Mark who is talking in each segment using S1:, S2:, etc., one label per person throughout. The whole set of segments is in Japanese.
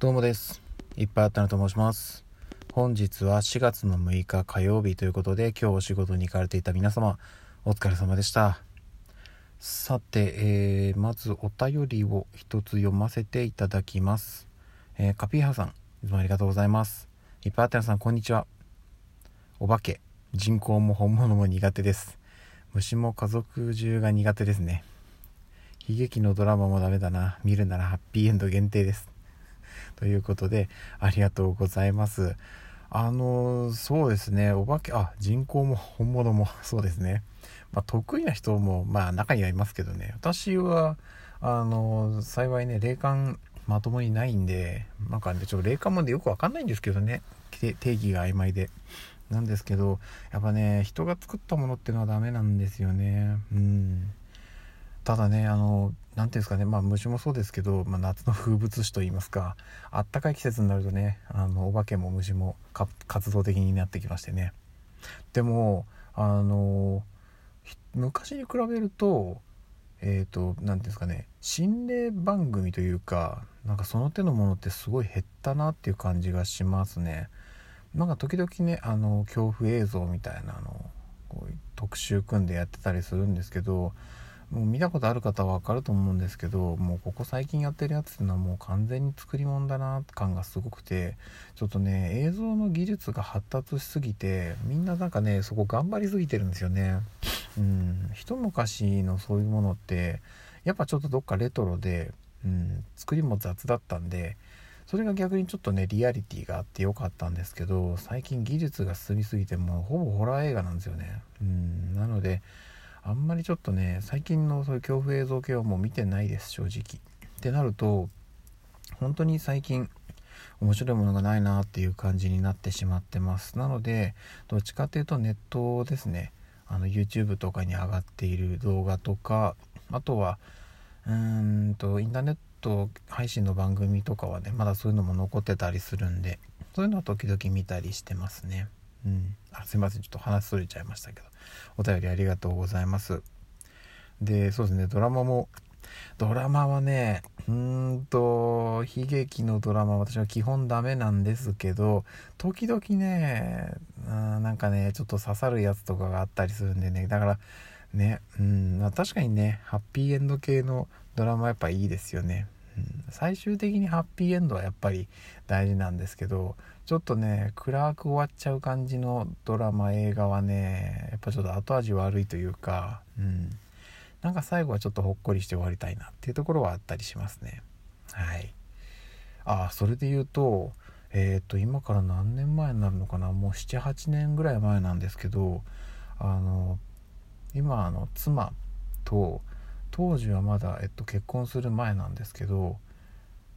S1: どうもです。いっぱいあったなと申します。本日は4月の6日火曜日ということで、今日お仕事に行かれていた皆様、お疲れ様でした。さて、えーまずお便りを一つ読ませていただきます。えーカピーハさん、いつもありがとうございます。いっぱいあったなさん、こんにちは。お化け、人工も本物も苦手です。虫も家族中が苦手ですね。悲劇のドラマもダメだな。見るならハッピーエンド限定です。ということで、ありがとうございます。あの、そうですね、お化け、あ、人工も本物も そうですね。まあ、得意な人も、まあ、中にはいますけどね、私は、あの、幸いね、霊感まともにないんで、なんかね、ちょっと霊感までよくわかんないんですけどね、定義が曖昧で。なんですけど、やっぱね、人が作ったものっていうのはダメなんですよね。うん。ただねあの何ていうんですかねまあ虫もそうですけど、まあ、夏の風物詩といいますかあったかい季節になるとねあのお化けも虫も活動的になってきましてね。でもあの昔に比べるとえっ、と何ていうんですかね心霊番組というかなんかその手のものってすごい減ったなっていう感じがしますね。なんか時々ねあの恐怖映像みたいなのをこう特集組んでやってたりするんですけどもう見たことある方は分かると思うんですけどもうここ最近やってるやつっていうのはもう完全に作り物だな感がすごくてちょっとね映像の技術が発達しすぎてみんななんかねそこ頑張りすぎてるんですよね。うん。一昔のそういうものってやっぱちょっとどっかレトロで、うん、作りも雑だったんでそれが逆にちょっとねリアリティがあってよかったんですけど最近技術が進みすぎてもうほぼホラー映画なんですよね。うん。なのであんまりちょっとね最近のそういう恐怖映像系はもう見てないです正直。ってなると本当に最近面白いものがないなっていう感じになってしまってます。なのでどっちかっていうとネットですね。あの YouTube とかに上がっている動画とかあとはうーんとインターネット配信の番組とかはねまだそういうのも残ってたりするんでそういうのは時々見たりしてますね。うん。あすいません。ちょっと話それちゃいましたけど。お便りありがとうございます。でそうですね。ドラマもドラマはねうんと悲劇のドラマ私は基本ダメなんですけど時々ねうんなんかねちょっと刺さるやつとかがあったりするんでね。だからねうん。確かにねハッピーエンド系のドラマやっぱいいですよね、最終的にハッピーエンドはやっぱり大事なんですけどちょっとね暗く終わっちゃう感じのドラマ映画はねやっぱちょっと後味悪いというかうん。なんか最後はちょっとほっこりして終わりたいなっていうところはあったりしますね。はい。ああそれで言うとえっ、と今から何年前になるのかな？もう78年ぐらい前なんですけどあの今あの妻と当時はまだ、えっと、結婚する前なんですけど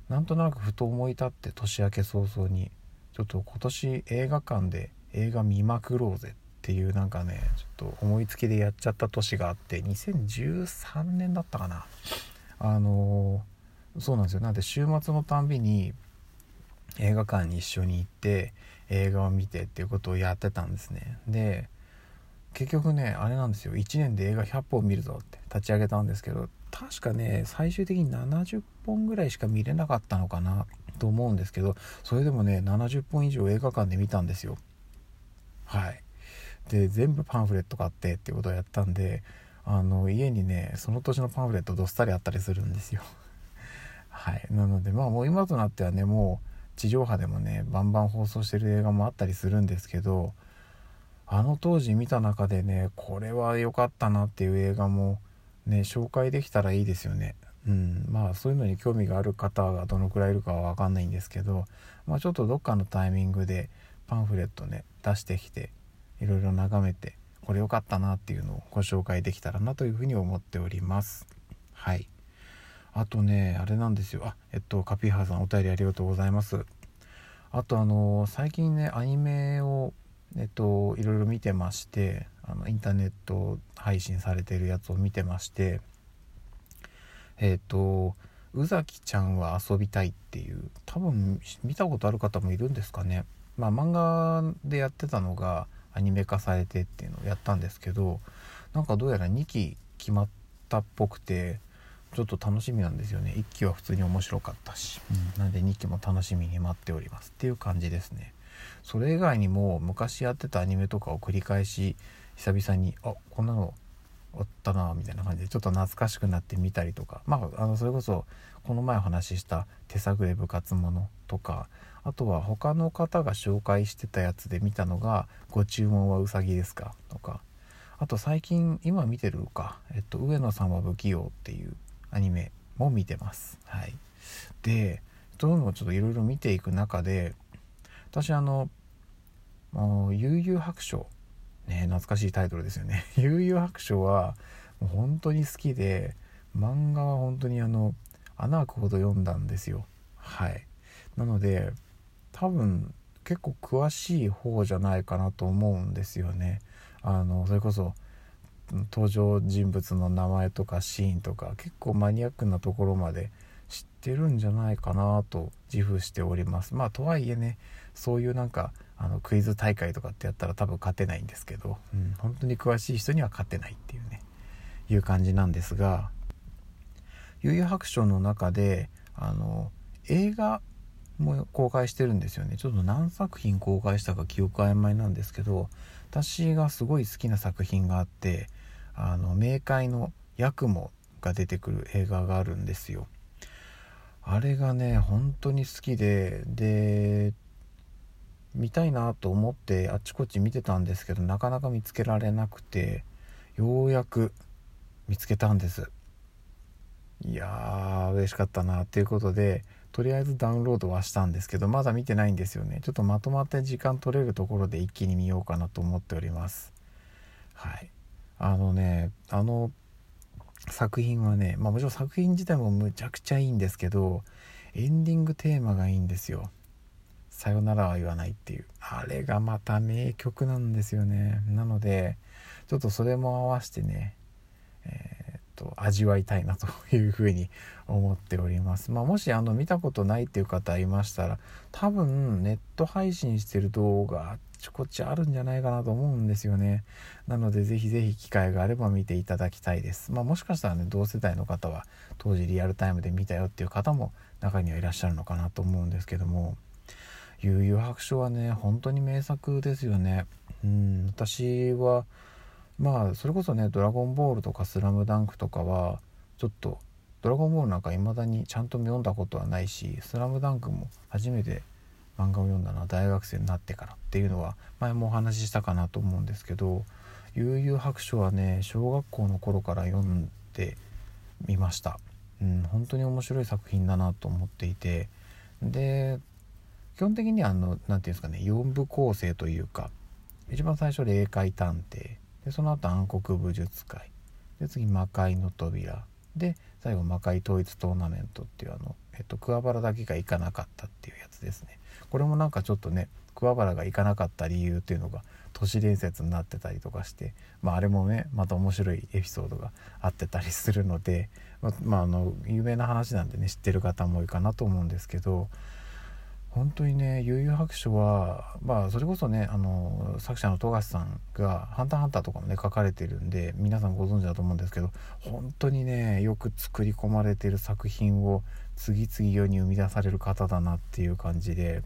S1: なんとなくふと思い立って年明け早々にちょっと今年映画館で映画見まくろうぜっていうなんかねちょっと思いつきでやっちゃった年があって2013年だったかな。あのそうなんですよ。なんで週末のたんびに映画館に一緒に行って映画を見てっていうことをやってたんですね。で結局ねあれなんですよ。1年で映画100本見るぞって立ち上げたんですけど確かね最終的に70本ぐらいしか見れなかったのかなと思うんですけどそれでもね70本以上映画館で見たんですよ。はい。で全部パンフレット買ってっていうことをやったんであの家にねその年のパンフレットどっさりあったりするんですよ。はい。なのでまあもう今となってはねもう地上波でもねバンバン放送してる映画もあったりするんですけどあの当時見た中でねこれは良かったなっていう映画もね紹介できたらいいですよね。うん。まあそういうのに興味がある方がどのくらいいるかは分かんないんですけど、まあ、ちょっとどっかのタイミングでパンフレットね出してきていろいろ眺めてこれ良かったなっていうのをご紹介できたらなというふうに思っております。はい。あとねあれなんですよ。あえっとカピーハーさんお便りありがとうございます。あとあの最近ねアニメをえっといろいろ見てましてあのインターネット配信されてるやつを見てましてえっと宇崎ちゃんは遊びたいっていう多分見たことある方もいるんですかね。まあ漫画でやってたのがアニメ化されてっていうのをやったんですけどなんかどうやら2期決まったっぽくてちょっと楽しみなんですよね。1期は普通に面白かったし、うん、なんで2期も楽しみに待っておりますっていう感じですねそれ以外にも昔やってたアニメとかを繰り返し久々にあこんなのあったなみたいな感じでちょっと懐かしくなってみたりとか。まああのそれこそこの前お話しした手探り部活ものとかあとは他の方が紹介してたやつで見たのが「ご注文はうさぎですか?」とか。あと最近今見てるか「えっと、上野さんは不器用」っていうアニメも見てます。はい。でそういうのをちょっといろいろ見ていく中で私あの「悠々白書」ね懐かしいタイトルですよね「悠々白書」はもう本当に好きで漫画は本当にあの穴開くほど読んだんですよ。はい。なので多分結構詳しい方じゃないかなと思うんですよね。あのそれこそ登場人物の名前とかシーンとか結構マニアックなところまで知ってるんじゃないかなと自負しております。まあとはいえねそういうなんかあのクイズ大会とかってやったら多分勝てないんですけど、うん、本当に詳しい人には勝てないっていうねいう感じなんですが悠々白書の中であの映画も公開してるんですよね。ちょっと何作品公開したか記憶曖昧なんですけど私がすごい好きな作品があってあの冥界のヤクモが出てくる映画があるんですよ。あれがね本当に好きでで見たいなと思ってあっちこっち見てたんですけどなかなか見つけられなくてようやく見つけたんです。いやー嬉しかったなっていうことでとりあえずダウンロードはしたんですけどまだ見てないんですよね。ちょっとまとまって時間取れるところで一気に見ようかなと思っております。はい。あのねあの作品はねまあもちろん作品自体もむちゃくちゃいいんですけどエンディングテーマがいいんですよ。さよならは言わないっていうあれがまた名曲なんですよねなのでちょっとそれも合わせてね、えーと味わいたいなというふうに思っております。まあ、もしあの見たことないっていう方いましたら多分ネット配信してる動画あっちこっちあるんじゃないかなと思うんですよね。なのでぜひぜひ機会があれば見ていただきたいです。まあ、もしかしたらね同世代の方は当時リアルタイムで見たよっていう方も中にはいらっしゃるのかなと思うんですけども悠々白書はね本当に名作ですよね。うん私はまあそれこそね「ドラゴンボール」とか「スラムダンクとかはちょっと「ドラゴンボール」なんか未だにちゃんと読んだことはないし「スラムダンクも初めて漫画を読んだのは大学生になってからっていうのは前もお話ししたかなと思うんですけど「悠々白書」はね小学校の頃から読んでみました。うん、本当に面白い作品だなと思っていてで基本的にあの何て言うんですかね4部構成というか一番最初霊界探偵。でその後暗黒武術会。で次魔界の扉。で最後魔界統一トーナメントっていうあの、えっと、桑原だけが行かなかったっていうやつですね。これもなんかちょっとね桑原が行かなかった理由っていうのが都市伝説になってたりとかして、まあ、あれもねまた面白いエピソードがあってたりするので、まあ、あの有名な話なんでね知ってる方も多いかなと思うんですけど本当にね悠々白書はまあそれこそねあの作者の富樫さんが「ハンターハンター」とかもね書かれてるんで皆さんご存知だと思うんですけど本当にねよく作り込まれてる作品を次々世に生み出される方だなっていう感じで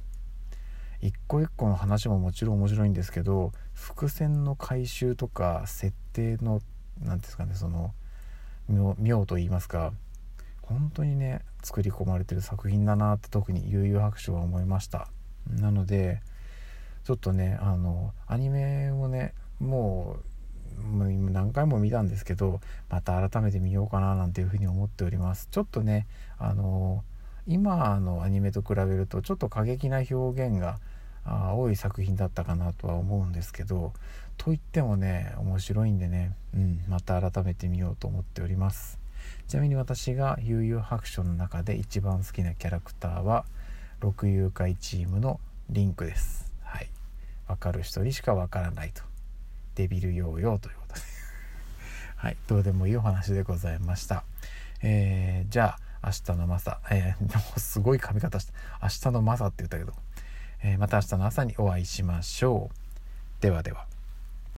S1: 一個一個の話ももちろん面白いんですけど伏線の回収とか設定の何ですかねその妙と言いますか本当にね作り込まれてる作品だなって特に悠々白書は思いました。なのでちょっとねあのアニメをねもう何回も見たんですけどまた改めて見ようかななんていうふうに思っております。ちょっとねあの今のアニメと比べるとちょっと過激な表現が多い作品だったかなとは思うんですけどといってもね面白いんでね、うん、また改めて見ようと思っております。ちなみに私が悠々白書の中で一番好きなキャラクターは六遊会チームのリンクです。はい。分かる人にしか分からないと。デビルヨーヨーということで。はい。どうでもいいお話でございました。えー、じゃあ明日の朝えー、すごい髪型した明日の朝って言ったけど、えー、また明日の朝にお会いしましょう。ではでは。